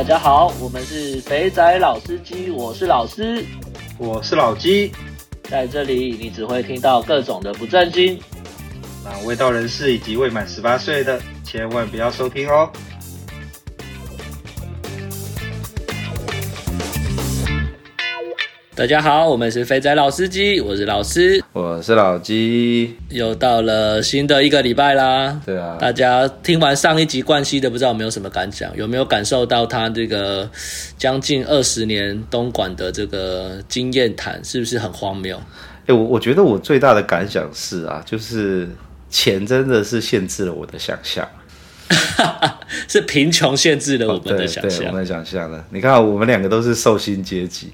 大家好，我们是肥仔老司机，我是老师，我是老鸡，在这里你只会听到各种的不正经，那未到人士以及未满十八岁的千万不要收听哦。大家好，我们是肥仔老司机，我是老师，我是老鸡，又到了新的一个礼拜啦。对啊，大家听完上一集冠希的，不知道有没有什么感想？有没有感受到他这个将近二十年东莞的这个经验谈，是不是很荒谬？哎，我我觉得我最大的感想是啊，就是钱真的是限制了我的想象，是贫穷限制了我们的想象，对我们的想象了。你看，我们两个都是受薪阶级。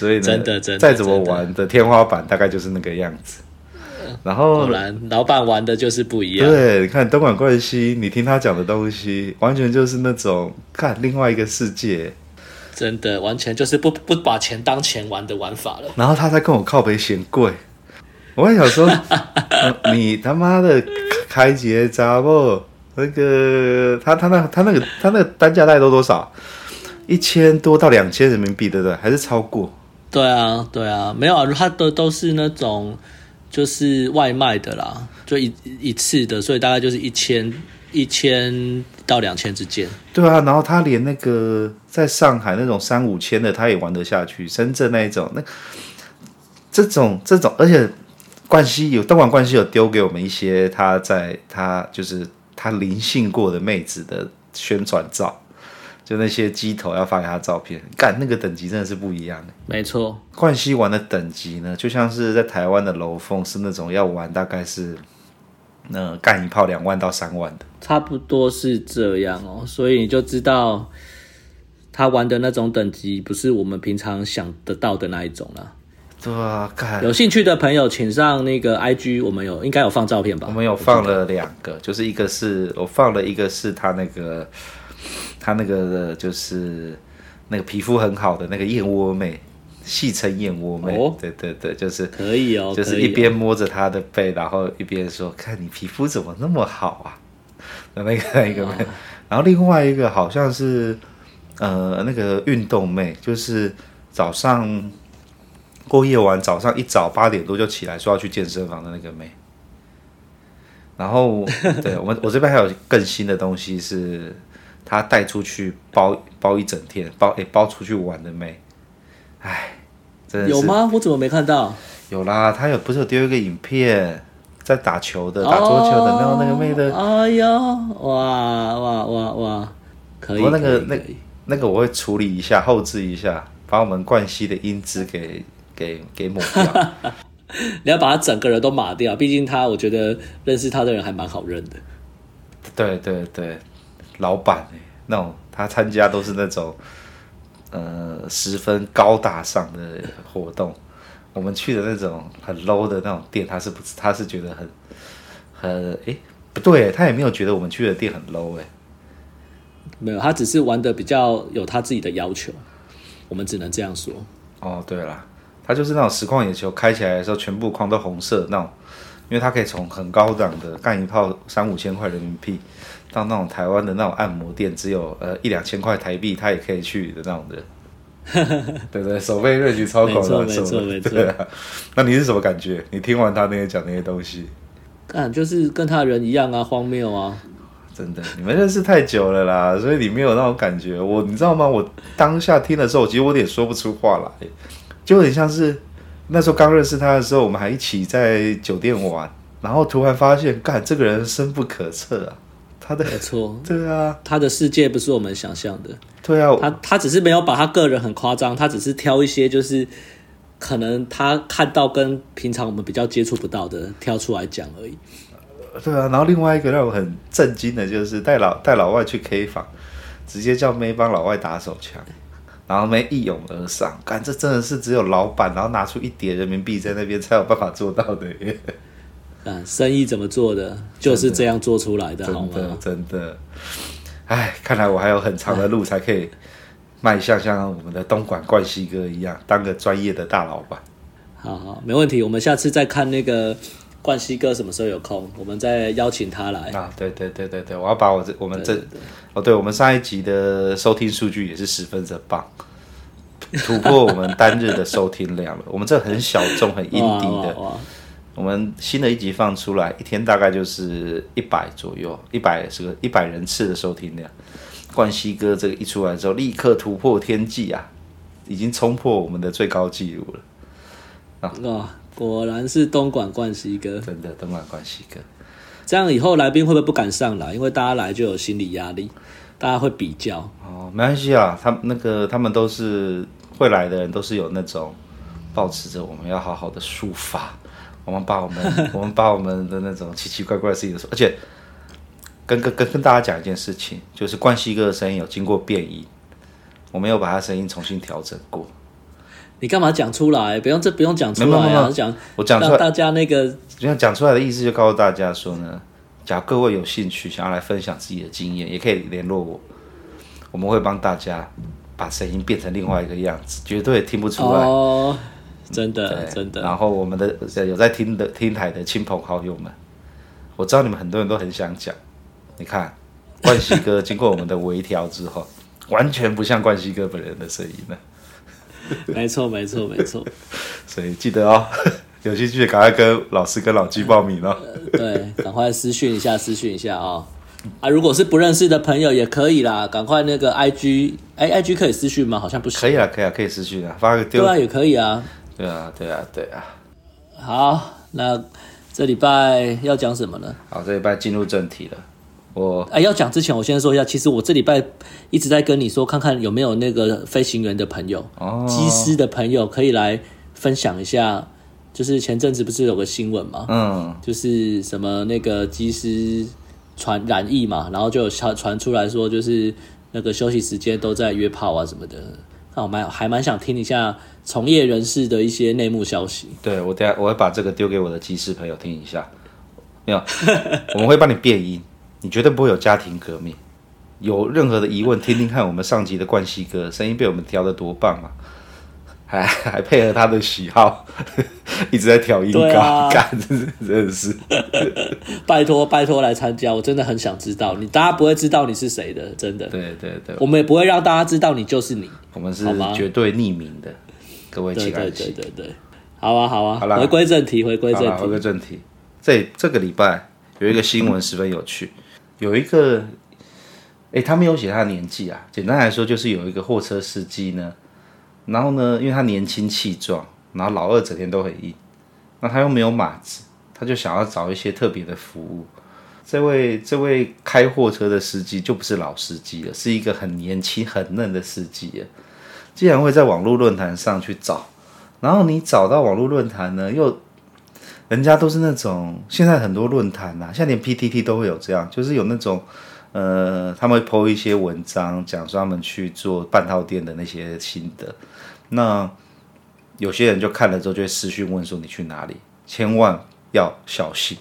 所以呢，真的真的再怎么玩的天花板大概就是那个样子。然后，果然老板玩的就是不一样。对，你看东莞冠希，你听他讲的东西，完全就是那种看另外一个世界。真的，完全就是不不把钱当钱玩的玩法了。然后他在跟我靠北嫌贵，我还想说，呃、你他妈的开结扎不？那个他他那他那个他那个单价大概都多少？一千多到两千人民币，对不对？还是超过？对啊，对啊，没有啊，他的都是那种就是外卖的啦，就一一次的，所以大概就是一千一千到两千之间。对啊，然后他连那个在上海那种三五千的，他也玩得下去。深圳那一种，那这种这种，而且冠希有东莞冠希有丢给我们一些他在他就是他临幸过的妹子的宣传照。就那些机头要发给他照片，干那个等级真的是不一样的。没错，冠希玩的等级呢，就像是在台湾的楼凤是那种要玩大概是，那干一炮两万到三万的，差不多是这样哦。所以你就知道他玩的那种等级不是我们平常想得到的那一种了。对啊，干有兴趣的朋友请上那个 IG，我们有应该有放照片吧？我们有放了两个，就是一个是我放了一个是他那个。他那个就是那个皮肤很好的那个燕窝妹，戏称燕窝妹，哦，对对对，就是可以哦，就是一边摸着她的背，然后一边说：“看你皮肤怎么那么好啊？”那个那个妹，然后另外一个好像是呃那个运动妹，就是早上过夜完，早上一早八点多就起来说要去健身房的那个妹。然后对我们我这边还有更新的东西是。他带出去包包一整天，包诶、欸、包出去玩的妹，哎，真的是有吗？我怎么没看到？有啦，他有不是有丢一个影片，在打球的，打桌球的，然、哦、后那个妹的，哎呦，哇哇哇哇，可以，不过那个那个、那个我会处理一下，后置一下，把我们冠希的音质给给给抹掉。你要把他整个人都码掉，毕竟他，我觉得认识他的人还蛮好认的。对对对。老板哎，那种他参加都是那种，呃，十分高大上的活动。我们去的那种很 low 的那种店，他是不，他是觉得很，很哎，不对，他也没有觉得我们去的店很 low 哎，没有，他只是玩的比较有他自己的要求，我们只能这样说。哦，对了，他就是那种实况野球开起来的时候，全部框都红色那种，因为他可以从很高档的干一炮三五千块人民币。到那种台湾的那种按摩店，只有呃一两千块台币，他也可以去的那种人，对对，手背热举超高的，没错没错那你是什么感觉？你听完他那些讲那些东西，看就是跟他人一样啊，荒谬啊！真的，你们认识太久了啦，所以你没有那种感觉。我你知道吗？我当下听的时候，其实我有点说不出话来，就有点像是那时候刚认识他的时候，我们还一起在酒店玩，然后突然发现，干这个人深不可测啊！他的没错，对啊，他的世界不是我们想象的。对啊，他他只是没有把他个人很夸张，他只是挑一些就是可能他看到跟平常我们比较接触不到的挑出来讲而已。对啊，然后另外一个让我很震惊的就是带老带老外去 K 房，直接叫妹帮老外打手枪，然后妹一拥而上，干这真的是只有老板然后拿出一叠人民币在那边才有办法做到的耶。啊，生意怎么做的，就是这样做出来的，好吗？真的，真的，哎，看来我还有很长的路才可以迈向像我们的东莞冠希哥一样，当个专业的大老板。好好，没问题。我们下次再看那个冠希哥什么时候有空，我们再邀请他来。啊，对对对对对，我要把我这我们这哦，对我们上一集的收听数据也是十分的棒，突破我们单日的收听量了。我们这很小众、很 indie 的，我们新的一集放出来，一天大概就是一百左右，一百是个一百人次的收听量。冠希哥这个一出来之后，立刻突破天际啊，已经冲破我们的最高纪录了。啊、哦，果然是东莞冠希哥，真的东莞冠希哥。这样以后来宾会不会不敢上来？因为大家来就有心理压力，大家会比较。哦，没关系啊，他那个他们都是会来的人，都是有那种保持着我们要好好的抒发，我们把我们 我们把我们的那种奇奇怪怪的事情说，而且。跟跟跟跟大家讲一件事情，就是冠希哥的声音有经过变异，我没有把他声音重新调整过。你干嘛讲出来？不用这不用讲出来啊！讲我讲出来，大家那个这样讲出来的意思就告诉大家说呢，假如各位有兴趣想要来分享自己的经验，也可以联络我，我们会帮大家把声音变成另外一个样子，绝对听不出来哦，真的真的。然后我们的有在听的听台的亲朋好友们，我知道你们很多人都很想讲。你看，冠希哥经过我们的微调之后，完全不像冠希哥本人的声音了。没错，没错，没错。所以记得哦，有兴趣赶快跟老师跟老纪报名哦。对，赶快私讯一下，私讯一下哦。啊，如果是不认识的朋友也可以啦，赶快那个 IG，哎，IG 可以私讯吗？好像不行。可以啊，可以啊，可以私讯啊，发个丢。对啊，也可以啊。对啊，对啊，对啊。好，那这礼拜要讲什么呢？好，这礼拜进入正题了。我哎，要讲之前，我先说一下，其实我这礼拜一直在跟你说，看看有没有那个飞行员的朋友、哦、机师的朋友可以来分享一下。就是前阵子不是有个新闻嘛，嗯，就是什么那个机师传染疫嘛，然后就有传传出来说，就是那个休息时间都在约炮啊什么的。那我蛮还蛮想听一下从业人士的一些内幕消息。对，我等下我会把这个丢给我的技师朋友听一下。没有，我们会帮你变音。你绝对不会有家庭革命，有任何的疑问，听听看我们上集的冠希哥声音被我们调的多棒啊，还还配合他的喜好，一直在调音高，干、啊，真的是，拜托拜托来参加，我真的很想知道你，大家不会知道你是谁的，真的，对对对，我们也不会让大家知道你就是你，我们是绝对匿名的，各位亲爱的，对对对对，好啊好啊，好啦，回归正题，回归正题，回归正题，这这个礼拜有一个新闻十分有趣。有一个，哎、欸，他没有写他的年纪啊。简单来说，就是有一个货车司机呢，然后呢，因为他年轻气壮，然后老二整天都很硬，那他又没有马子，他就想要找一些特别的服务。这位这位开货车的司机就不是老司机了，是一个很年轻很嫩的司机啊。既然会在网络论坛上去找，然后你找到网络论坛呢，又。人家都是那种，现在很多论坛呐，像连 PTT 都会有这样，就是有那种，呃，他们会 po 一些文章，讲说他们去做半套店的那些心得。那有些人就看了之后，就会私讯问说你去哪里？千万要小心，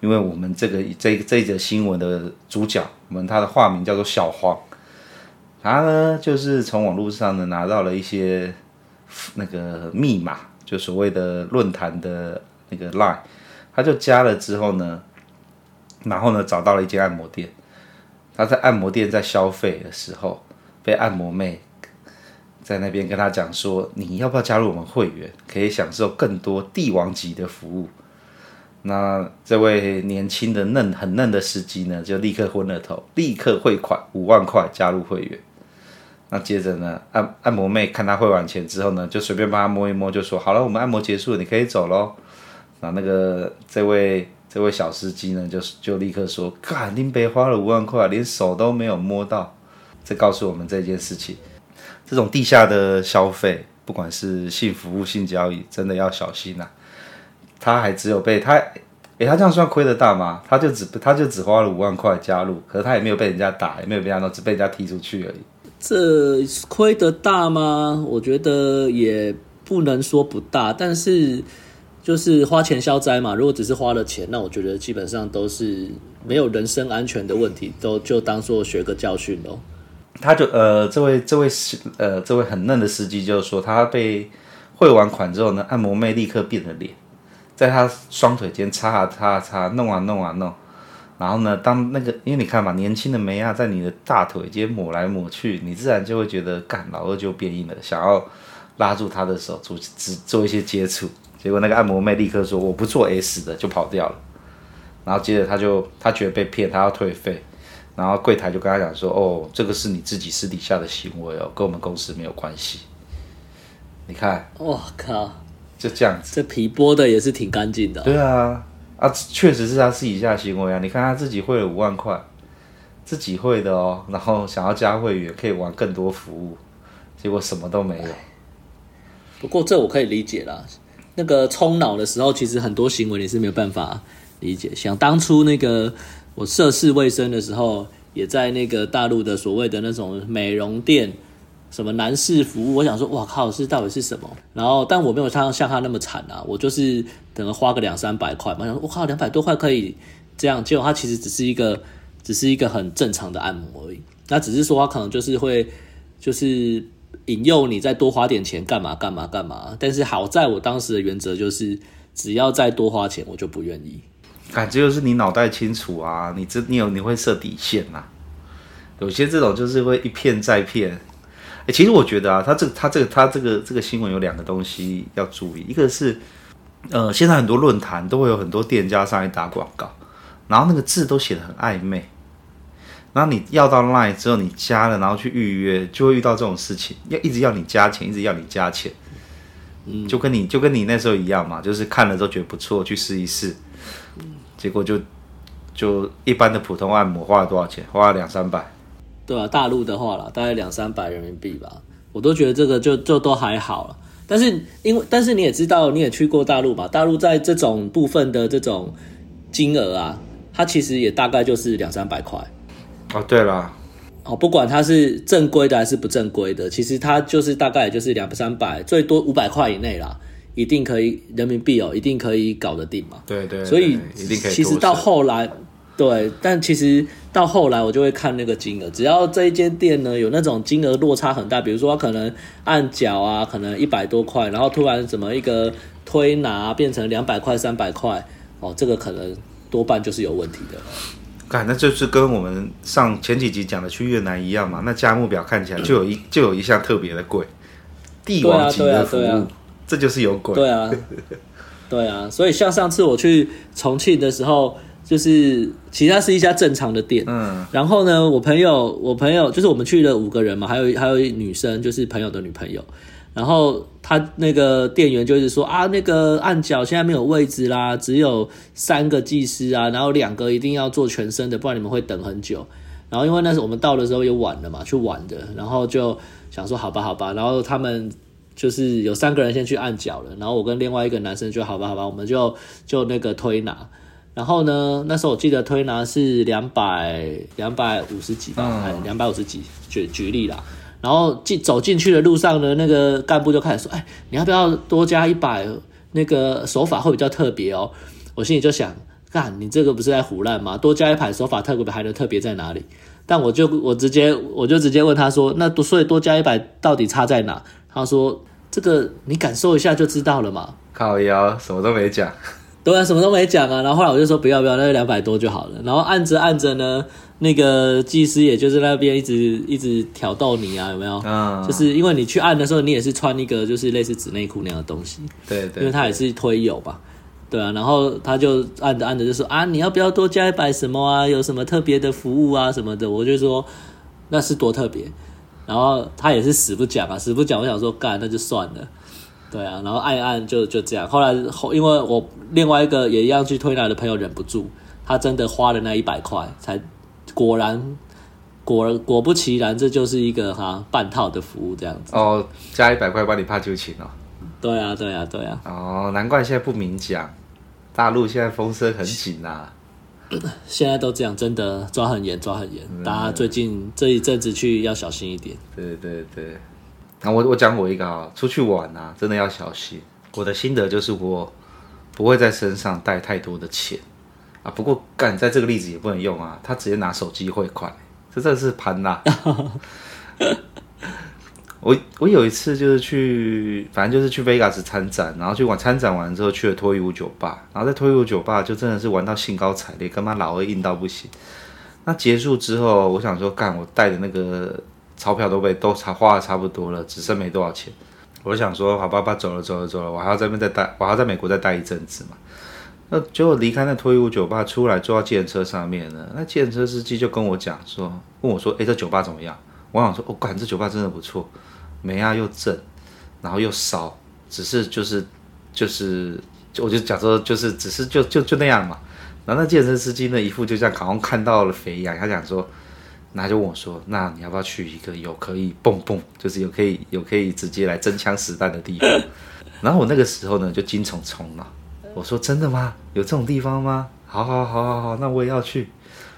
因为我们这个这这则新闻的主角，我们他的化名叫做小黄，他呢就是从网络上呢拿到了一些那个密码，就所谓的论坛的。那个 line，他就加了之后呢，然后呢找到了一间按摩店，他在按摩店在消费的时候，被按摩妹在那边跟他讲说，你要不要加入我们会员，可以享受更多帝王级的服务。那这位年轻的嫩很嫩的司机呢，就立刻昏了头，立刻汇款五万块加入会员。那接着呢，按按摩妹看他汇完钱之后呢，就随便帮他摸一摸，就说好了，我们按摩结束了，你可以走喽。那那个这位这位小司机呢，就就立刻说：“干，林北花了五万块，连手都没有摸到。”这告诉我们这件事情，这种地下的消费，不管是性服务、性交易，真的要小心呐、啊。他还只有被他，诶，他这样算亏得大吗？他就只他就只花了五万块加入，可是他也没有被人家打，也没有被人家弄，只被人家踢出去而已。这亏得大吗？我觉得也不能说不大，但是。就是花钱消灾嘛，如果只是花了钱，那我觉得基本上都是没有人身安全的问题，都就当做学个教训喽。他就呃，这位这位呃这位很嫩的司机就是说，他被汇完款之后呢，按摩妹立刻变了脸，在他双腿间擦啊擦啊擦，弄啊弄啊弄。然后呢，当那个因为你看嘛，年轻的妹啊，在你的大腿间抹来抹去，你自然就会觉得，干老二就变硬了，想要拉住他的手做只做一些接触。结果那个按摩妹立刻说：“我不做 S 的，就跑掉了。”然后接着他就他觉得被骗，他要退费。然后柜台就跟他讲说：“哦，这个是你自己私底下的行为哦，跟我们公司没有关系。”你看，我靠，就这样子，这皮剥的也是挺干净的哦。对啊。啊，确实是他私底下行为啊！你看他自己汇了五万块，自己汇的哦，然后想要加会员可以玩更多服务，结果什么都没有。不过这我可以理解啦，那个冲脑的时候，其实很多行为你是没有办法理解。想当初那个我涉世未深的时候，也在那个大陆的所谓的那种美容店。什么男士服务？我想说，哇靠，是到底是什么？然后，但我没有像像他那么惨啊，我就是等个花个两三百块嘛。想说，我靠，两百多块可以这样？结果他其实只是一个，只是一个很正常的按摩而已。那只是说他可能就是会，就是引诱你再多花点钱干嘛干嘛干嘛。但是好在我当时的原则就是，只要再多花钱，我就不愿意。感觉就是你脑袋清楚啊，你这你有你会设底线、啊。有些这种就是会一骗再骗。欸、其实我觉得啊，他这个、他这个、他这个、这个新闻有两个东西要注意，一个是，呃，现在很多论坛都会有很多店家上来打广告，然后那个字都写的很暧昧，然后你要到 Line 之后，你加了，然后去预约，就会遇到这种事情，要一直要你加钱，一直要你加钱，嗯，就跟你就跟你那时候一样嘛，就是看了都觉得不错，去试一试，结果就就一般的普通按摩花了多少钱？花了两三百。对啊，大陆的话啦，大概两三百人民币吧，我都觉得这个就就都还好了。但是因为，但是你也知道，你也去过大陆吧，大陆在这种部分的这种金额啊，它其实也大概就是两三百块。哦，对了，哦，不管它是正规的还是不正规的，其实它就是大概也就是两三百，最多五百块以内啦，一定可以人民币哦，一定可以搞得定嘛。对对，对，所以一定可以。其实到后来。对，但其实到后来我就会看那个金额，只要这一间店呢有那种金额落差很大，比如说他可能按脚啊，可能一百多块，然后突然怎么一个推拿变成两百块、三百块，哦，这个可能多半就是有问题的。看，那就是跟我们上前几集讲的去越南一样嘛，那价目表看起来就有一就有一项特别的贵，帝王级的服务，啊对啊对啊，这就是有鬼。对啊，对啊，所以像上次我去重庆的时候。就是其他是一家正常的店，嗯，然后呢，我朋友，我朋友就是我们去了五个人嘛，还有还有一女生，就是朋友的女朋友，然后他那个店员就是说啊，那个按脚现在没有位置啦，只有三个技师啊，然后两个一定要做全身的，不然你们会等很久。然后因为那时候我们到的时候也晚了嘛，去晚的，然后就想说好吧好吧，然后他们就是有三个人先去按脚了，然后我跟另外一个男生就好吧好吧，我们就就那个推拿。然后呢，那时候我记得推拿是两百两百五十几吧，哎，两百五十几，举举例啦。然后进走进去的路上呢，那个干部就开始说：“哎，你要不要多加一百？那个手法会比较特别哦。”我心里就想：“干，你这个不是在胡乱吗？多加一百手法特别还能特别在哪里？”但我就我直接我就直接问他说：“那多所以多加一百到底差在哪？”他说：“这个你感受一下就知道了嘛。”靠腰，什么都没讲。对啊，什么都没讲啊，然后后来我就说不要不要，那就两百多就好了。然后按着按着呢，那个技师也就是那边一直一直挑逗你啊，有没有？嗯，就是因为你去按的时候，你也是穿一个就是类似纸内裤那样的东西，对对，因为他也是推油吧，对啊。然后他就按着按着就说啊，你要不要多加一百什么啊？有什么特别的服务啊什么的？我就说那是多特别。然后他也是死不讲啊，死不讲。我想说干，那就算了。对啊，然后按一按就就这样。后来后，因为我另外一个也一样去推拿的朋友忍不住，他真的花了那一百块，才果然果果不其然，这就是一个哈半套的服务这样子。哦，加一百块帮你怕就寝哦。对啊，对啊，对啊。哦，难怪现在不明讲，大陆现在风声很紧啊。现在都这样，真的抓很严，抓很严。嗯、大家最近这一阵子去要小心一点。对对对。那我我讲我一个啊，出去玩啊，真的要小心。我的心得就是我不会在身上带太多的钱啊。不过干在这个例子也不能用啊，他直接拿手机汇款，这真的是盘呐。我我有一次就是去，反正就是去 Vegas 参展，然后去玩参展完之后去了脱衣舞酒吧，然后在脱衣舞酒吧就真的是玩到兴高采烈，跟妈老二硬到不行。那结束之后，我想说干，我带的那个钞票都被都差花的差不多了，只剩没多少钱。我想说，好爸爸走了走了走了，我还要在那边再待，我还要在美国再待一阵子嘛。那结果离开那脱衣舞酒吧出来，坐到计程车上面呢。那计程车司机就跟我讲说，问我说：“诶，这酒吧怎么样？”我想说：“哦，管，这酒吧真的不错，美啊又正，然后又骚，只是就是就是，我就讲说就是只是就就就那样嘛。”然后那健身司机呢，一副就这样好像看到了肥羊，他讲说，那就问我说：“那你要不要去一个有可以蹦蹦，就是有可以有可以直接来真枪实弹的地方？” 然后我那个时候呢，就精虫冲了。我说真的吗？有这种地方吗？好好好好好，那我也要去。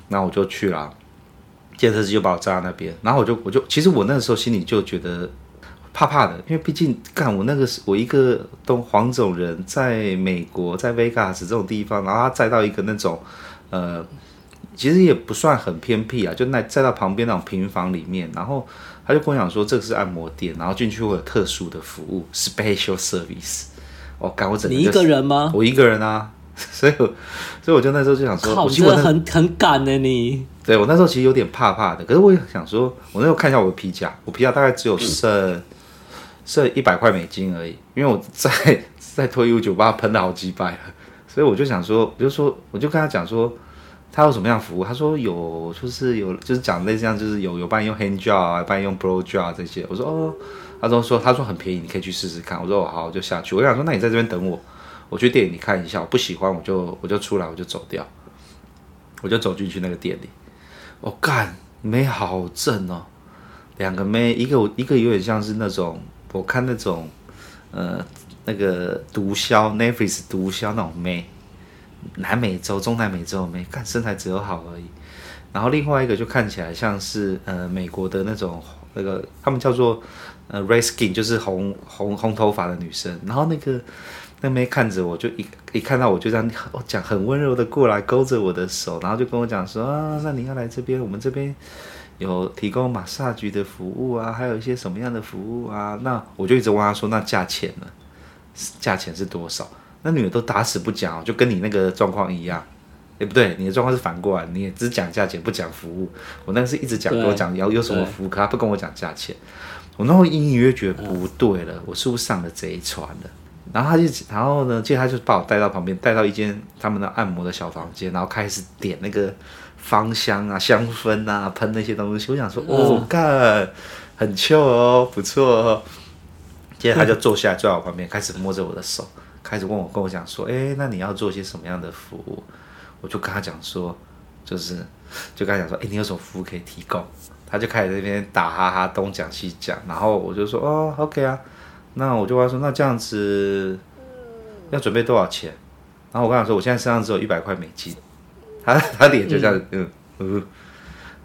那我就去了。建设机就把我站在那边，然后我就我就其实我那个时候心里就觉得怕怕的，因为毕竟干我那个是我一个东黄种人，在美国在 Vegas 这种地方，然后他载到一个那种呃，其实也不算很偏僻啊，就那载到旁边那种平房里面，然后他就跟我讲说这个是按摩店，然后进去会有特殊的服务，special service。我赶我整个、就是、你一个人吗？我一个人啊，所以我，所以我就那时候就想说，靠，我真的很很赶呢你。对，我那时候其实有点怕怕的，可是我也想说，我那时候看一下我的皮夹，我皮夹大概只有剩、嗯、剩一百块美金而已，因为我在 在脱衣舞酒吧喷了好几百了，所以我就想说，我就说，我就跟他讲说，他有什么样服务？他说有，就是有，就是讲类似这样就是有有帮你用 hand job 啊，帮你用 blow job 这些。我说哦。他都说，他说很便宜，你可以去试试看。我说我好，我就下去。我想说，那你在这边等我，我去店里看一下，我不喜欢我就我就出来，我就走掉。我就走进去那个店里，我干，妹好正哦，两个妹，一个一个有点像是那种我看那种呃那个毒枭 Netflix 毒枭那种妹，南美洲、中南美洲没，看身材只有好而已。然后另外一个就看起来像是呃美国的那种那个他们叫做。呃，red skin 就是红红红头发的女生，然后那个那妹看着我就一一看到我就这样我讲很温柔的过来勾着我的手，然后就跟我讲说啊，那你要来这边，我们这边有提供马杀鸡的服务啊，还有一些什么样的服务啊？那我就一直问他说，那价钱呢？价钱是多少？那女的都打死不讲，就跟你那个状况一样，哎不对，你的状况是反过来，你也只讲价钱不讲服务，我那个是一直讲跟我讲要有什么服务，可他不跟我讲价钱。我那会隐隐约约觉得不对了，我是不是上了贼船了？然后他就，然后呢，接着他就把我带到旁边，带到一间他们的按摩的小房间，然后开始点那个芳香啊、香氛啊、喷那些东西。我想说，哦，干，很臭哦，不错哦。接着他就坐下来，坐在我旁边，开始摸着我的手，开始问我，跟我讲说，哎，那你要做些什么样的服务？我就跟他讲说，就是，就跟他讲说，哎，你有什么服务可以提供？他就开始在那边打哈哈，东讲西讲，然后我就说哦，OK 啊，那我就跟他说，那这样子要准备多少钱？然后我跟他说，我现在身上只有一百块美金。他他脸就这样，嗯嗯，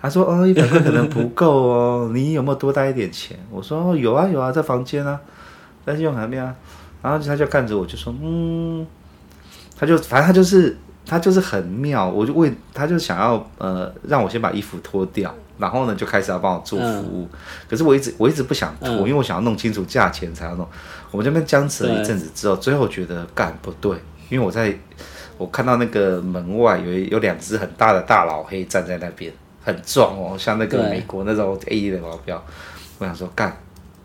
他说哦，一百块可能不够哦，你有没有多带一点钱？我说哦，有啊有啊，在房间啊，在信用卡那边啊。然后他就看着我就说，嗯，他就反正他就是他就是很妙，我就为他就想要呃让我先把衣服脱掉。然后呢，就开始要帮我做服务，嗯、可是我一直我一直不想脱，嗯、因为我想要弄清楚价钱才要弄。我们这边僵持了一阵子之后，最后觉得干不对，因为我在我看到那个门外有有两只很大的大老黑站在那边，很壮哦，像那个美国那种 A 的保镖。我想说干，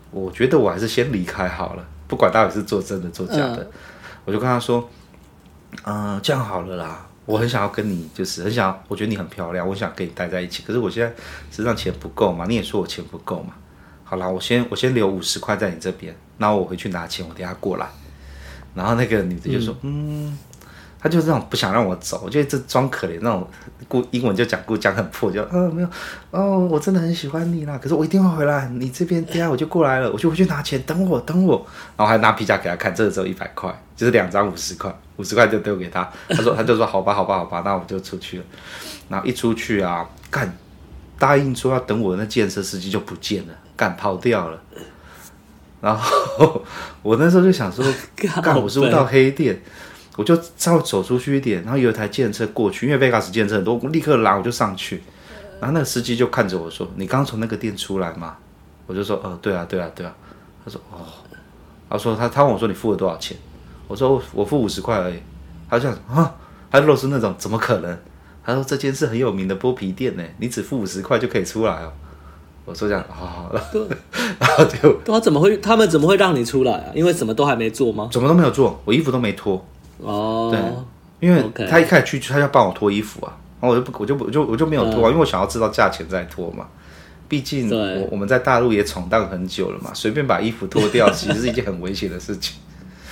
我觉得我还是先离开好了，不管到底是做真的做假的，嗯、我就跟他说，嗯、呃，这样好了啦。我很想要跟你，就是很想要，我觉得你很漂亮，我想跟你待在一起。可是我现在身上钱不够嘛，你也说我钱不够嘛。好啦，我先我先留五十块在你这边，然后我回去拿钱，我等下过来。然后那个女的就说，嗯。嗯他就是那种不想让我走，我觉得这装可怜那种，故英文就讲故讲很破，就嗯、哦、没有哦，我真的很喜欢你啦，可是我一定会回来，你这边等下我就过来了，我就回去拿钱，等我等我，然后还拿皮夹给他看，这个只有一百块，就是两张五十块，五十块就丢给他，他说他就说好吧好吧好吧，那我就出去了，然后一出去啊，干答应说要等我的那建设司机就不见了，干跑掉了，然后 我那时候就想说，干我是不是到黑店？我就稍微走出去一点，然后有一台计程车过去，因为 Vegas 计程车很多，我立刻拦，我就上去。然后那个司机就看着我说：“你刚从那个店出来吗？”我就说，呃，对啊，对啊，对啊。他说，哦，他说他他问我说你付了多少钱？我说我付五十块而已。他就讲啊，他露出那种怎么可能？他说这间是很有名的剥皮店呢，你只付五十块就可以出来哦。我说这样，好好了，然后就他怎么会？他们怎么会让你出来啊？因为什么都还没做吗？什么都没有做，我衣服都没脱。哦，对，因为他一开始去，他要帮我脱衣服啊，然后我就不，我就我就我就没有脱啊，因为我想要知道价钱再脱嘛。毕竟我我们在大陆也闯荡很久了嘛，随便把衣服脱掉，其实是一件很危险的事情。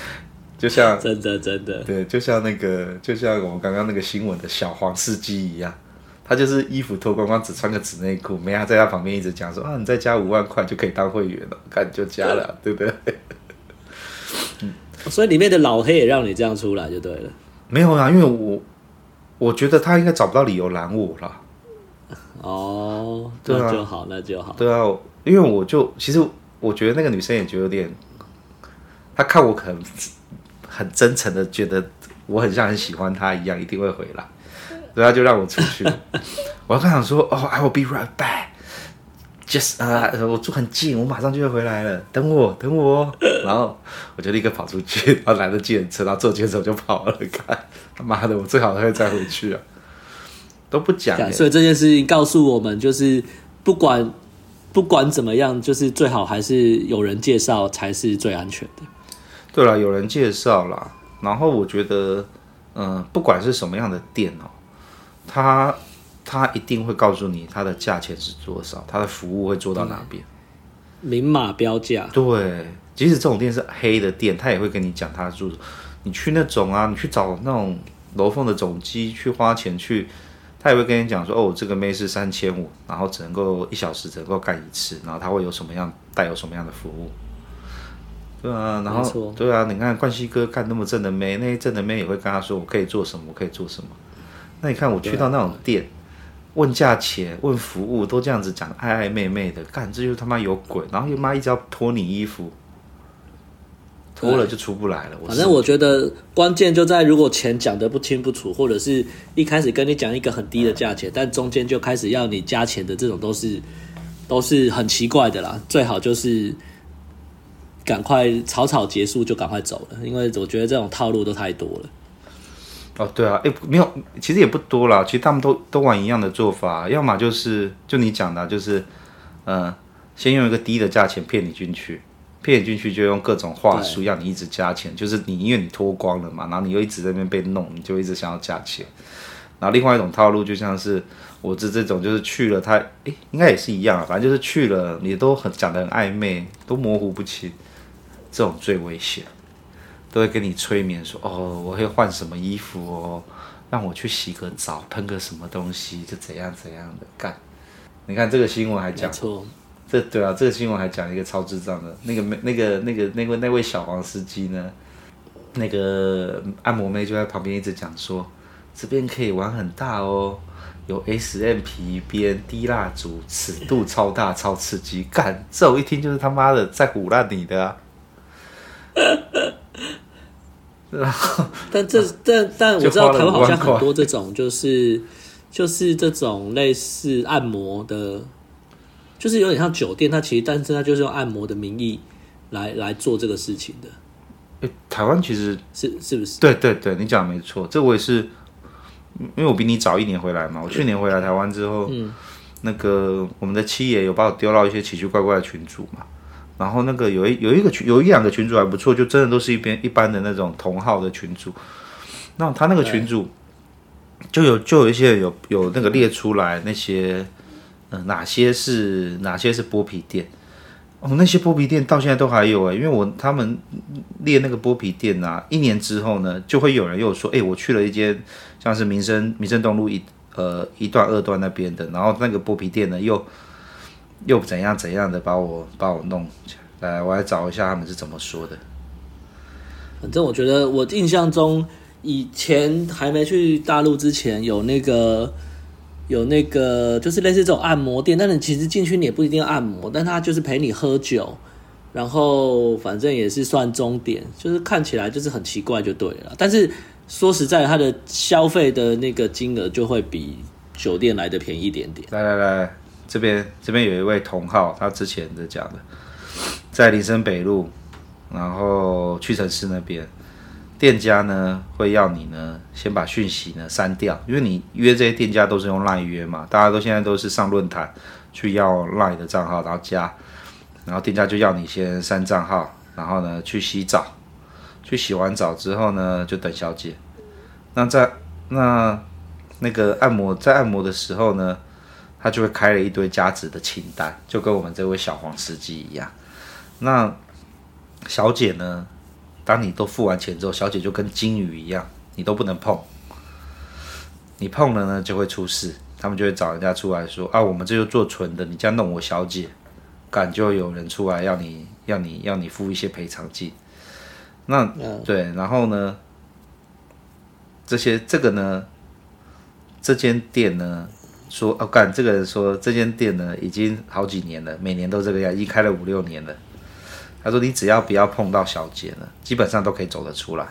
就像真的真的对，就像那个就像我们刚刚那个新闻的小黄司机一样。他就是衣服脱光光，只穿个纸内裤，没他在他旁边一直讲说啊，你再加五万块就可以当会员了，看就加了，对不对？嗯，所以里面的老黑也让你这样出来就对了。没有啊，因为我我觉得他应该找不到理由拦我了。哦，那就好，那就好。对啊，因为我就其实我觉得那个女生也觉得有点，她看我可能很真诚的觉得我很像很喜欢她一样，一定会回来。所以她就让我出去，我刚想说，哦、oh,，I will be right back，just 啊、uh,，我住很近，我马上就会回来了，等我，等我，然后我就立刻跑出去，然后拦着计程车，然后坐计程车就跑了，看他 妈的，我最好还会再回去啊，都不讲，所以这件事情告诉我们，就是不管不管怎么样，就是最好还是有人介绍才是最安全的。对了，有人介绍啦，然后我觉得，嗯、呃，不管是什么样的店哦。他他一定会告诉你他的价钱是多少，他的服务会做到哪边，明码标价。对，即使这种店是黑的店，他也会跟你讲他的住。你去那种啊，你去找那种楼凤的总机去花钱去，他也会跟你讲说，哦，这个妹是三千五，然后只能够一小时只能够干一次，然后他会有什么样带有什么样的服务。对啊，然后对啊，你看冠希哥干那么正的妹，那些正的妹也会跟他说，我可以做什么，我可以做什么。那你看，我去到那种店，问价钱、问服务，都这样子讲，暧暧昧昧的，干，这就他妈有鬼！然后又妈一直要脱你衣服，脱了就出不来了。反正我觉得关键就在，如果钱讲得不清不楚，或者是一开始跟你讲一个很低的价钱，但中间就开始要你加钱的这种，都是都是很奇怪的啦。最好就是赶快草草结束，就赶快走了，因为我觉得这种套路都太多了。哦，对啊，哎，没有，其实也不多啦。其实他们都都玩一样的做法，要么就是就你讲的，就是，嗯、呃，先用一个低的价钱骗你进去，骗你进去就用各种话术让你一直加钱，就是你因为你脱光了嘛，然后你又一直在那边被弄，你就一直想要加钱。然后另外一种套路就像是我这这种，就是去了他，诶，应该也是一样啊，反正就是去了，你都很讲得很暧昧，都模糊不清，这种最危险。都会跟你催眠说哦，我会换什么衣服哦，让我去洗个澡，喷个什么东西，就怎样怎样的干。你看这个新闻还讲，错，这对啊，这个新闻还讲一个超智障的，那个那个那个那位那位小黄司机呢，那个按摩妹就在旁边一直讲说，这边可以玩很大哦，有 SM 皮鞭、低蜡烛，尺度超大超刺激，干，这我一听就是他妈的在唬烂你的啊。但这 但但我知道台湾好像很多这种，就是就是这种类似按摩的，就是有点像酒店，它其实但是它就是用按摩的名义来来做这个事情的。欸、台湾其实是是不是？对对对，你讲没错，这我也是，因为我比你早一年回来嘛，我去年回来台湾之后，嗯，那个我们的七爷有把我丢到一些奇奇怪怪的群组嘛。然后那个有一有一个群有一两个群主还不错，就真的都是一边一般的那种同号的群主。那他那个群主就有就有一些有有那个列出来那些嗯、哪些是哪些是剥皮店哦，那些剥皮店到现在都还有哎，因为我他们列那个剥皮店啊，一年之后呢，就会有人又说哎，我去了一间像是民生民生东路一呃一段二段那边的，然后那个剥皮店呢又。又怎样怎样的把我把我弄起来，来，我来找一下他们是怎么说的。反正我觉得，我印象中以前还没去大陆之前，有那个有那个就是类似这种按摩店，但是其实进去你也不一定要按摩，但他就是陪你喝酒，然后反正也是算终点，就是看起来就是很奇怪就对了。但是说实在，他的消费的那个金额就会比酒店来的便宜一点点。来来来。这边这边有一位同号，他之前的讲的，在林森北路，然后屈臣氏那边，店家呢会要你呢先把讯息呢删掉，因为你约这些店家都是用 LINE 约嘛，大家都现在都是上论坛去要 LINE 的账号，然后加，然后店家就要你先删账号，然后呢去洗澡，去洗完澡之后呢就等小姐，那在那那个按摩在按摩的时候呢，他就会开了一堆加值的清单，就跟我们这位小黄司机一样，那小姐呢？当你都付完钱之后，小姐就跟金鱼一样，你都不能碰。你碰了呢，就会出事。他们就会找人家出来说：“啊，我们这就做纯的，你这样弄我小姐，敢就有人出来要你要你要你付一些赔偿金。”那对，然后呢，这些这个呢，这间店呢说哦，干这个人说这间店呢已经好几年了，每年都这个样，已经开了五六年了。他说：“你只要不要碰到小姐呢，基本上都可以走得出来。”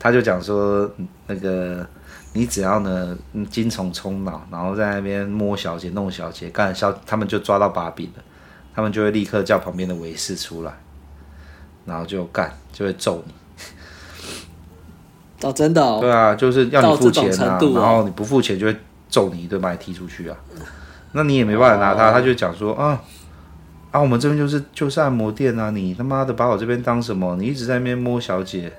他就讲说：“那个你只要呢精虫冲脑，然后在那边摸小姐、弄小姐，干小他们就抓到把柄了，他们就会立刻叫旁边的维士出来，然后就干就会揍你。”哦，真的哦？对啊，就是要你付钱啊，哦、然后你不付钱就会揍你一顿，把你踢出去啊。那你也没办法拿他，哦、他就讲说啊。啊，我们这边就是就是按摩店啊！你他妈的把我这边当什么？你一直在那边摸小姐，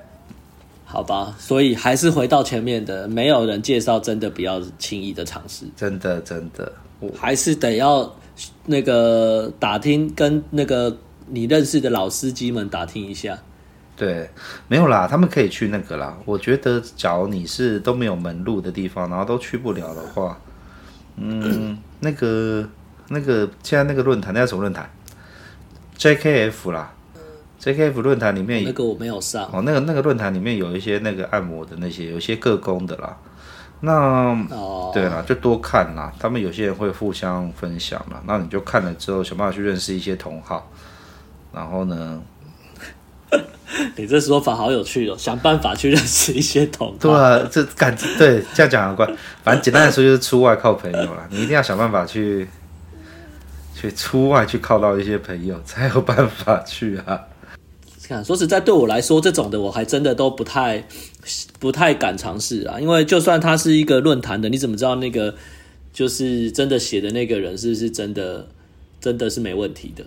好吧？所以还是回到前面的，没有人介绍，真的不要轻易的尝试。真的真的，我还是得要那个打听，跟那个你认识的老司机们打听一下。对，没有啦，他们可以去那个啦。我觉得，假如你是都没有门路的地方，然后都去不了的话，嗯，那个那个现在那个论坛，那叫什么论坛？JKF 啦，JKF 论坛里面、哦、那个我没有上哦，那个那个论坛里面有一些那个按摩的那些，有些个工的啦。那哦，对啦，就多看啦，他们有些人会互相分享嘛。那你就看了之后，想办法去认识一些同好。然后呢，你这说法好有趣哦，想办法去认识一些同好。对啊，这感对这样讲很怪。反正简单来说，就是出外靠朋友啦。你一定要想办法去。去出外去靠到一些朋友，才有办法去啊。看，说实在，对我来说，这种的我还真的都不太不太敢尝试啊。因为就算他是一个论坛的，你怎么知道那个就是真的写的那个人是不是真的真的是没问题的？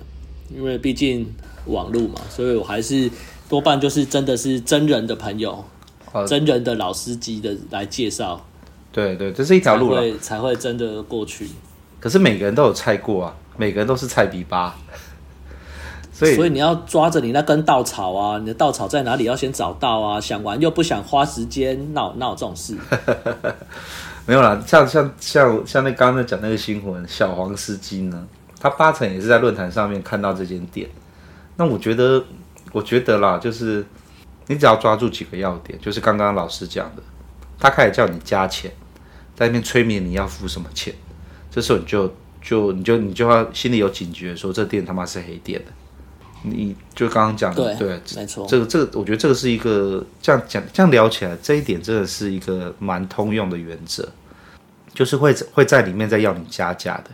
因为毕竟网络嘛，所以我还是多半就是真的是真人的朋友，呃、真人的老司机的来介绍。对对，这是一条路了，才会才会真的过去。可是每个人都有菜过啊。每个人都是菜比吧，所以所以你要抓着你那根稻草啊，你的稻草在哪里要先找到啊，想玩又不想花时间闹闹这种事，没有啦，像像像像那刚刚在讲那个新闻，小黄司机呢，他八成也是在论坛上面看到这间店。那我觉得，我觉得啦，就是你只要抓住几个要点，就是刚刚老师讲的，他开始叫你加钱，在那边催眠你要付什么钱，这时候你就。就你就你就要心里有警觉，说这店他妈是黑店的。你就刚刚讲的，对，对没错。这个这个，我觉得这个是一个这样讲这样聊起来，这一点真的是一个蛮通用的原则，就是会会在里面再要你加价的。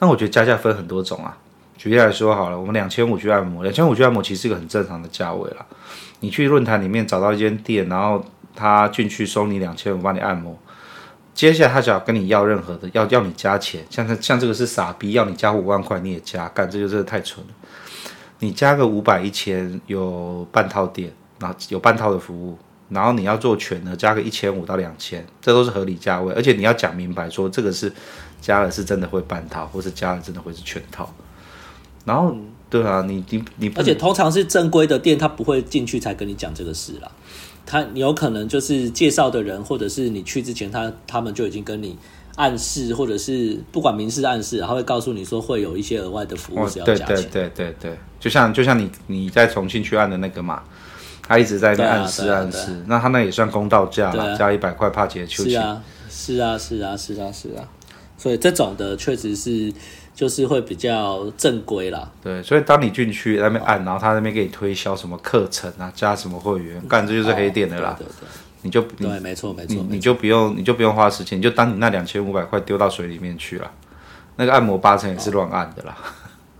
那我觉得加价分很多种啊。举例来说好了，我们两千五去按摩，两千五去按摩其实是个很正常的价位了。你去论坛里面找到一间店，然后他进去收你两千五帮你按摩。接下来他只要跟你要任何的，要要你加钱，像这像这个是傻逼，要你加五万块你也加，干这就真的太蠢了。你加个五百一千有半套店，然后有半套的服务，然后你要做全的，加个一千五到两千，这都是合理价位，而且你要讲明白说这个是加了是真的会半套，或是加了真的会是全套。然后对啊，你你你，而且通常是正规的店，他不会进去才跟你讲这个事啦。他有可能就是介绍的人，或者是你去之前他，他他们就已经跟你暗示，或者是不管明示暗示，他会告诉你说会有一些额外的服务是要加钱。哦、对对对对对，就像就像你你在重庆去按的那个嘛，他一直在那暗示暗示，那他那也算公道价了，啊、加一百块怕节出去。是啊是啊是啊是啊是啊，所以这种的确实是。就是会比较正规啦，对，所以当你进去那边按，然后他那边给你推销什么课程啊，加什么会员，干这就是黑店的啦。对对对，你就对，没错没错，你你就不用你就不用花时间，你就当你那两千五百块丢到水里面去了，那个按摩八成也是乱按的啦。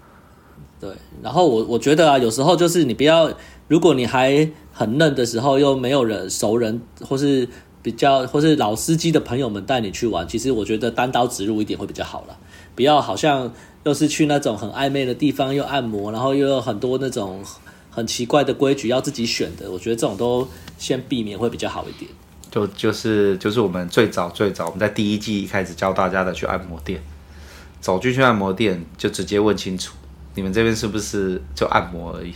对，然后我我觉得啊，有时候就是你不要，如果你还很嫩的时候，又没有人熟人或是比较或是老司机的朋友们带你去玩，其实我觉得单刀直入一点会比较好了，不要好像又是去那种很暧昧的地方又按摩，然后又有很多那种很奇怪的规矩要自己选的，我觉得这种都先避免会比较好一点。就就是就是我们最早最早我们在第一季一开始教大家的去按摩店，走进去按摩店就直接问清楚。你们这边是不是就按摩而已？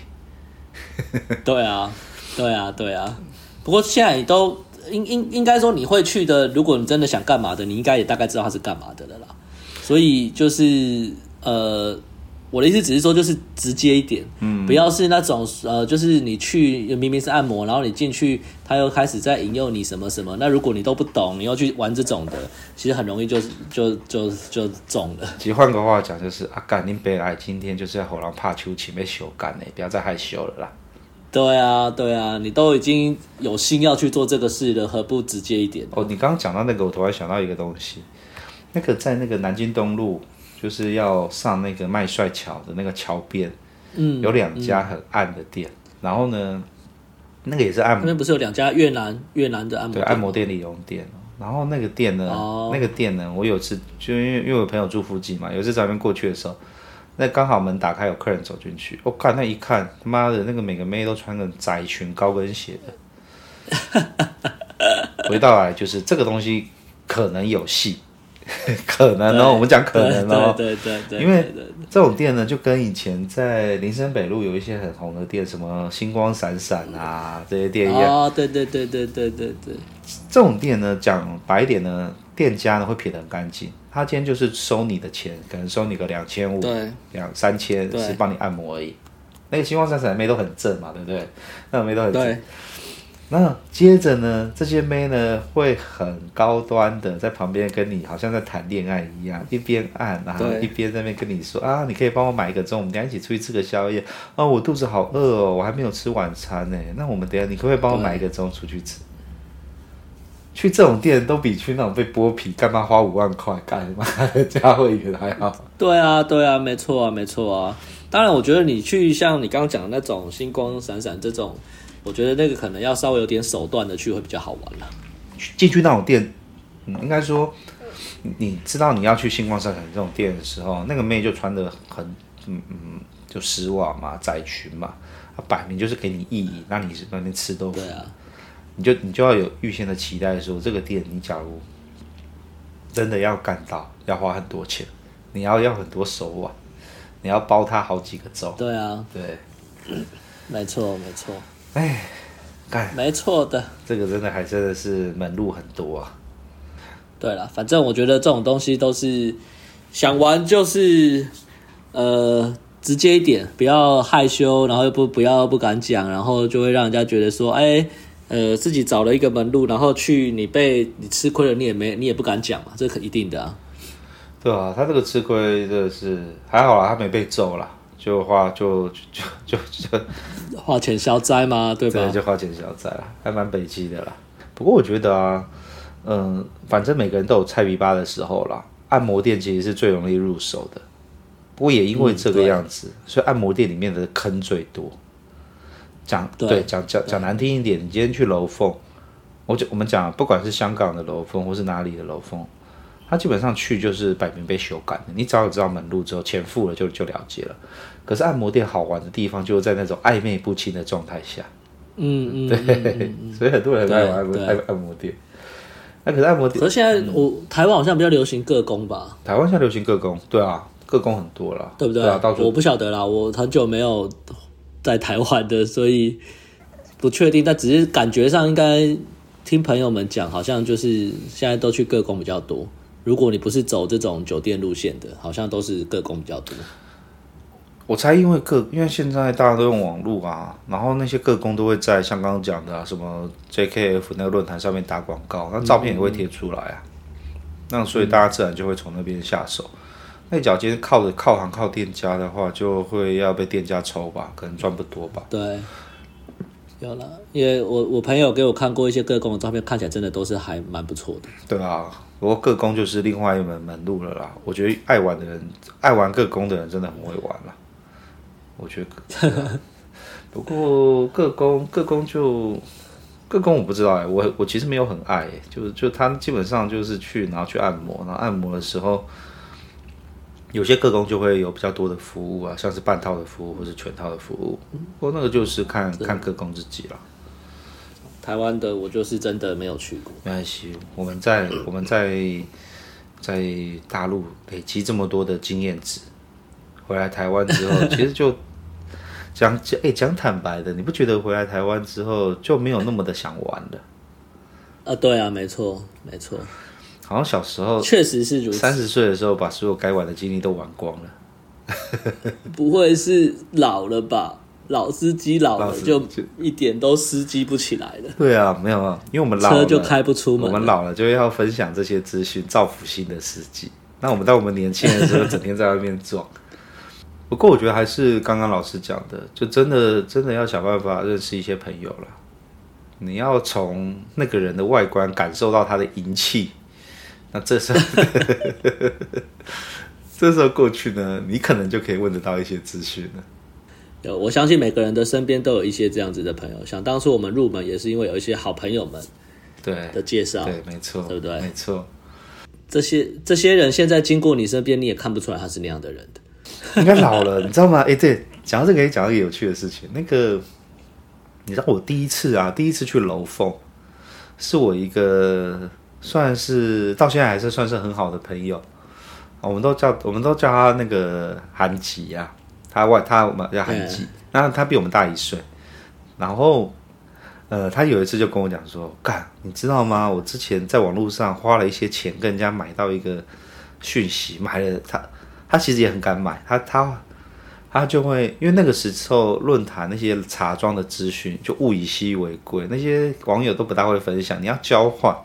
对啊，对啊，对啊。不过现在你都应应应该说你会去的，如果你真的想干嘛的，你应该也大概知道他是干嘛的了啦。所以就是呃。我的意思只是说，就是直接一点，嗯，不要是那种呃，就是你去明明是按摩，然后你进去，他又开始在引诱你什么什么。那如果你都不懂，你要去玩这种的，其实很容易就就就就中了。其实换个话讲，就是阿干，您别来今天就是要让人怕秋情被羞干呢，不要再害羞了啦。对啊，对啊，你都已经有心要去做这个事了，何不直接一点？哦，你刚刚讲到那个，我突然想到一个东西，那个在那个南京东路。就是要上那个麦帅桥的那个桥边，嗯，有两家很暗的店，嗯、然后呢，那个也是按摩，那边不是有两家越南越南的按摩店？对，按摩店理容店。然后那个店呢，哦、那个店呢，我有次就因为因为我朋友住附近嘛，有次咱们过去的时候，那刚好门打开，有客人走进去，我看那一看，他妈的那个每个妹都穿个窄裙高跟鞋的，回到来就是这个东西可能有戏。可能哦，我们讲可能哦，对对对，因为这种店呢，就跟以前在林森北路有一些很红的店，什么星光闪闪啊这些店一样。哦，对对对对对对对，这种店呢，讲白一点呢，店家呢会撇得很干净，他今天就是收你的钱，可能收你个两千五，对，两三千是帮你按摩而已。那个星光闪闪的妹都很正嘛，对不对？那个妹都很正。那接着呢，这些妹呢会很高端的在旁边跟你好像在谈恋爱一样，一边按然后一边在那边跟你说啊，你可以帮我买一个钟，我们等下一起出去吃个宵夜。哦，我肚子好饿哦，我还没有吃晚餐呢。那我们等下你可不可以帮我买一个钟出去吃？去这种店都比去那种被剥皮干嘛花五万块干嘛加会员还好。对啊，对啊，没错啊，没错啊。当然，我觉得你去像你刚刚讲的那种星光闪闪这种。我觉得那个可能要稍微有点手段的去会比较好玩了。进去那种店，嗯，应该说，你知道你要去星光商场这种店的时候，那个妹就穿的很，嗯嗯，就丝袜嘛，窄裙嘛，她摆明就是给你意淫，那你是那边吃豆腐。对啊。你就你就要有预先的期待，说这个店你假如真的要干到，要花很多钱，你要要很多手腕，你要包他好几个周。对啊。对。没错，没错。哎，干，没错的，这个真的还真的是门路很多啊。对了，反正我觉得这种东西都是想玩就是呃直接一点，不要害羞，然后又不不要不敢讲，然后就会让人家觉得说，哎，呃，自己找了一个门路，然后去你被你吃亏了，你也没你也不敢讲嘛，这可一定的啊。对啊，他这个吃亏的是还好啦，他没被揍啦。就花就就就就，就花钱消灾吗？对吧？对，就花钱消灾了，还蛮北七的啦。不过我觉得啊，嗯，反正每个人都有菜皮巴的时候啦。按摩店其实是最容易入手的，不过也因为这个样子，嗯、所以按摩店里面的坑最多。讲对，讲讲讲难听一点，你今天去楼凤，我讲我们讲，不管是香港的楼凤或是哪里的楼凤。他基本上去就是摆明被修改的，你早有知道门路之后，钱付了就就了结了。可是按摩店好玩的地方，就是在那种暧昧不清的状态下。嗯 嗯，对，所以很多人爱玩按摩按摩店。那可是按摩店，可是现在我、嗯、台湾好像比较流行个工吧？台湾现在流行个工，对啊，个工很多了，对不对？对啊，到处我不晓得啦，我很久没有在台湾的，所以不确定。但只是感觉上，应该听朋友们讲，好像就是现在都去个工比较多。如果你不是走这种酒店路线的，好像都是个工比较多。我猜，因为个，因为现在大家都用网络啊，然后那些个工都会在像刚刚讲的、啊、什么 JKF 那个论坛上面打广告，那照片也会贴出来啊。嗯、那所以大家自然就会从那边下手。嗯、那脚尖靠着靠行靠店家的话，就会要被店家抽吧，可能赚不多吧。对，有了，因为我我朋友给我看过一些个工的照片，看起来真的都是还蛮不错的。对啊。不过各工就是另外一门门路了啦。我觉得爱玩的人，爱玩各工的人真的很会玩啦。我觉得，不过各工各工就各工我不知道哎、欸，我我其实没有很爱、欸，就就他基本上就是去然后去按摩，然后按摩的时候，有些各工就会有比较多的服务啊，像是半套的服务或是全套的服务。不过那个就是看看各工自己了。台湾的我就是真的没有去过，没关系，我们在我们在在大陆累积这么多的经验值，回来台湾之后，其实就讲讲哎讲坦白的，你不觉得回来台湾之后就没有那么的想玩了？啊，对啊，没错没错，好像小时候确实是如此，三十岁的时候把所有该玩的经历都玩光了，不会是老了吧？老司机老了就一点都司机不起来了。对啊，没有啊，因为我们老了车就开不出门。我们老了就要分享这些资讯，造福新的司机。那我们在我们年轻的时候，整天在外面撞。不过我觉得还是刚刚老师讲的，就真的真的要想办法认识一些朋友了。你要从那个人的外观感受到他的淫气，那这时候 这时候过去呢，你可能就可以问得到一些资讯了。有，我相信每个人的身边都有一些这样子的朋友。想当初我们入门也是因为有一些好朋友们对的介绍，对，没错，对不对？没错。这些这些人现在经过你身边，你也看不出来他是那样的人的。应该老了，你知道吗？哎，对，讲到这个可以讲到一个有趣的事情。那个，你知道我第一次啊，第一次去楼凤，是我一个算是到现在还是算是很好的朋友。我们都叫我们都叫他那个韩吉啊。他外他我们叫韩吉，那他比我们大一岁，然后，呃，他有一次就跟我讲说，干，你知道吗？我之前在网络上花了一些钱跟人家买到一个讯息，买了他，他其实也很敢买，他他他就会因为那个时候论坛那些茶庄的资讯就物以稀为贵，那些网友都不大会分享，你要交换，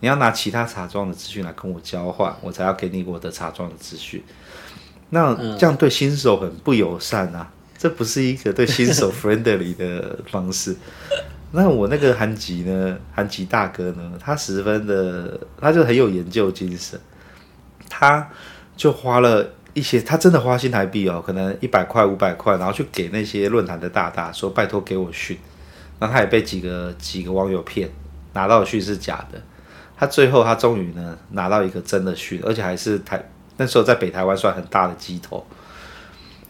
你要拿其他茶庄的资讯来跟我交换，我才要给你我的茶庄的资讯。那这样对新手很不友善啊！这不是一个对新手 friendly 的方式。那我那个韩吉呢，韩吉大哥呢，他十分的，他就很有研究精神，他就花了一些，他真的花新台币哦，可能一百块、五百块，然后去给那些论坛的大大说，拜托给我讯。那他也被几个几个网友骗，拿到的讯是假的。他最后他终于呢拿到一个真的训，而且还是台。那时候在北台湾算很大的鸡头，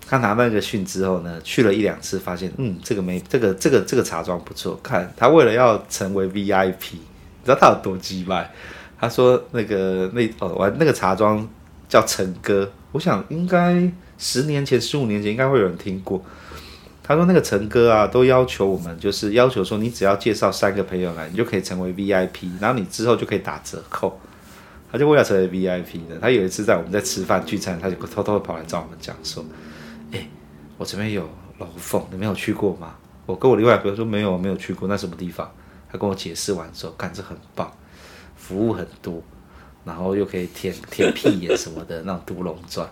他拿那个讯之后呢，去了一两次，发现嗯，这个没这个这个这个茶庄不错。看他为了要成为 VIP，你知道他有多鸡掰？他说那个那哦，玩那个茶庄叫陈哥，我想应该十年前、十五年前应该会有人听过。他说那个陈哥啊，都要求我们，就是要求说你只要介绍三个朋友来，你就可以成为 VIP，然后你之后就可以打折扣。他就为了成为 VIP 的，他有一次在我们在吃饭聚餐，他就偷偷跑来找我们讲说：“哎、我这边有楼凤，你没有去过吗？”我跟我另外朋友说：“没有，没有去过，那什么地方？”他跟我解释完之后，干这很棒，服务很多，然后又可以舔 舔屁眼什么的，那种独龙钻。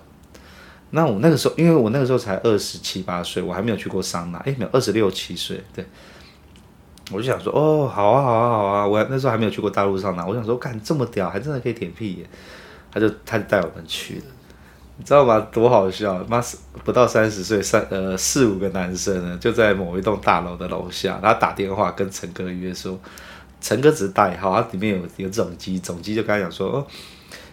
那我那个时候，因为我那个时候才二十七八岁，我还没有去过桑拿，哎、欸，没有二十六七岁，对。我就想说，哦，好啊，好啊，好啊！我那时候还没有去过大陆上呢，我想说，干这么屌，还真的可以舔屁眼！他就他就带我们去了，你知道吗？多好笑！妈，不到三十岁，三呃四五个男生呢，就在某一栋大楼的楼下，他打电话跟陈哥约说，陈哥只是代号，他里面有有总机，总机就跟他讲说，哦，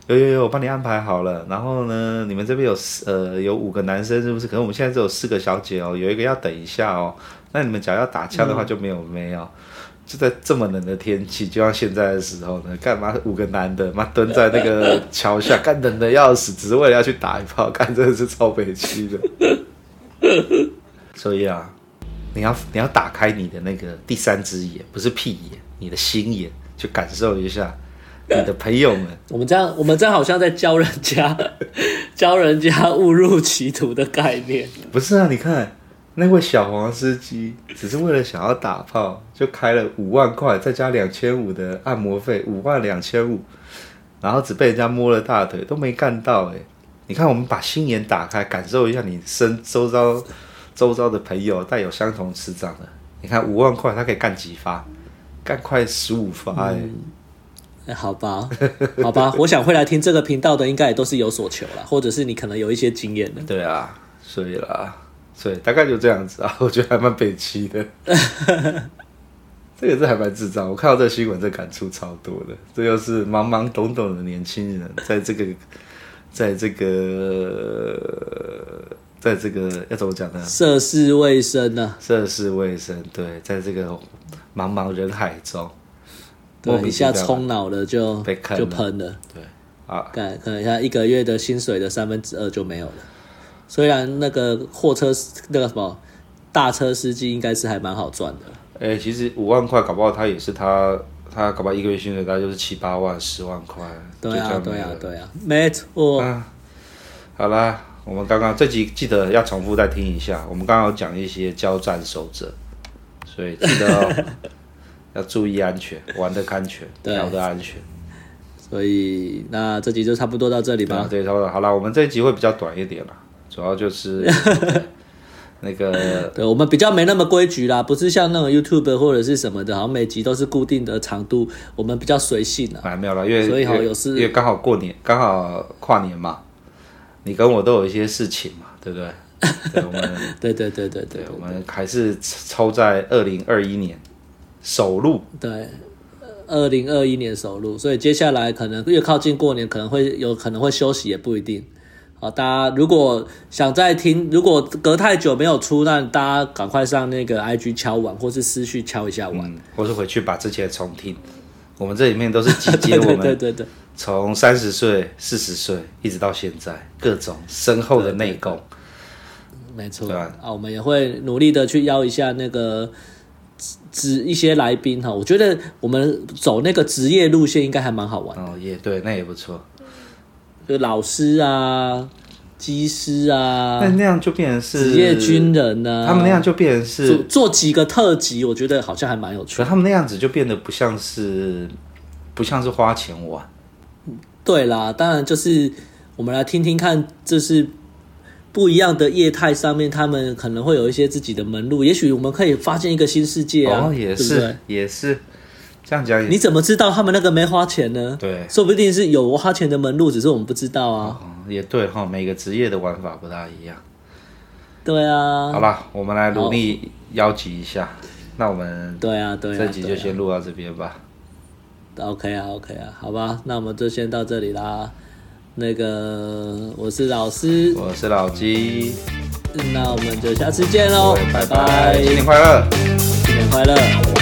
有有有，我帮你安排好了。然后呢，你们这边有呃有五个男生，是不是？可能我们现在只有四个小姐哦，有一个要等一下哦。那你们假如要打枪的话，就没有没有，就在这么冷的天气，就像现在的时候呢，干嘛五个男的妈蹲在那个桥下，干冷的要死，只是为了要去打一炮，干真的是超悲催的。所以啊，你要你要打开你的那个第三只眼，不是屁眼，你的心眼，去感受一下你的朋友们。我们这样，我们这样好像在教人家 教人家误入歧途的概念。不是啊，你看。那位小黄司机只是为了想要打炮，就开了五万块，再加两千五的按摩费，五万两千五，然后只被人家摸了大腿，都没干到哎！你看，我们把心眼打开，感受一下你身周遭周遭的朋友带有相同磁场的，你看五万块他可以干几发？干快十五发哎！哎，好吧，好吧，我想会来听这个频道的，应该也都是有所求啦，或者是你可能有一些经验的。对啊，所以啦，所以大概就这样子啊，我觉得还蛮北齐的。这个是还蛮智障，我看到这个新闻，这感触超多的。这又是懵懵懂懂的年轻人，在这个，在这个，在这个要怎么讲呢？涉世未深呢？涉世未深，对，在这个茫茫人海中，对，一下冲脑了就被就喷了。对啊，看可能一下一个月的薪水的三分之二就没有了。虽然那个货车那个什么大车司机应该是还蛮好赚的。哎、欸，其实五万块搞不好他也是他他搞不好一个月薪水大概就是七八万十万块。对啊对啊对啊，没错、啊。好啦，我们刚刚这集记得要重复再听一下。我们刚刚有讲一些交战守则，所以记得、哦、要注意安全，玩的安全，聊的安全。所以那这集就差不多到这里吧。对，差不多。好了，我们这一集会比较短一点了，主要就是。那个，对，我们比较没那么规矩啦，不是像那种 YouTube 或者是什么的，好像每集都是固定的长度，我们比较随性啊。哎，没有了，因为所以好有事，因为刚好过年，刚好跨年嘛，你跟我都有一些事情嘛，对不对？对，我们对对对对对，我们还是抽在二零二一年首录，对，二零二一年首录，所以接下来可能越靠近过年，可能会有可能会休息，也不一定。好，大家如果想再听，如果隔太久没有出，那大家赶快上那个 IG 敲完，或是私讯敲一下完，嗯，或是回去把之前重听。我们这里面都是集结我们 对对对，从三十岁、四十岁一直到现在各种深厚的内功。没错，啊，我们也会努力的去邀一下那个职一些来宾哈。我觉得我们走那个职业路线应该还蛮好玩的。哦，也对，那也不错。就老师啊，机师啊，那那样就变成是职业军人呢、啊。他们那样就变成是做，做几个特辑，我觉得好像还蛮有趣的。他们那样子就变得不像是，不像是花钱玩。对啦，当然就是我们来听听看，就是不一样的业态上面，他们可能会有一些自己的门路。也许我们可以发现一个新世界啊，哦、也是对对也是。这样讲，你怎么知道他们那个没花钱呢？对，说不定是有花钱的门路，只是我们不知道啊。哦、也对哈，每个职业的玩法不大一样。对啊。好吧，我们来努力邀集一下。那我们对啊，对啊，这集就先录到这边吧。OK 啊，OK 啊，好吧，那我们就先到这里啦。那个，我是老师，我是老鸡，那我们就下次见喽，拜拜，新年快乐，新年快乐。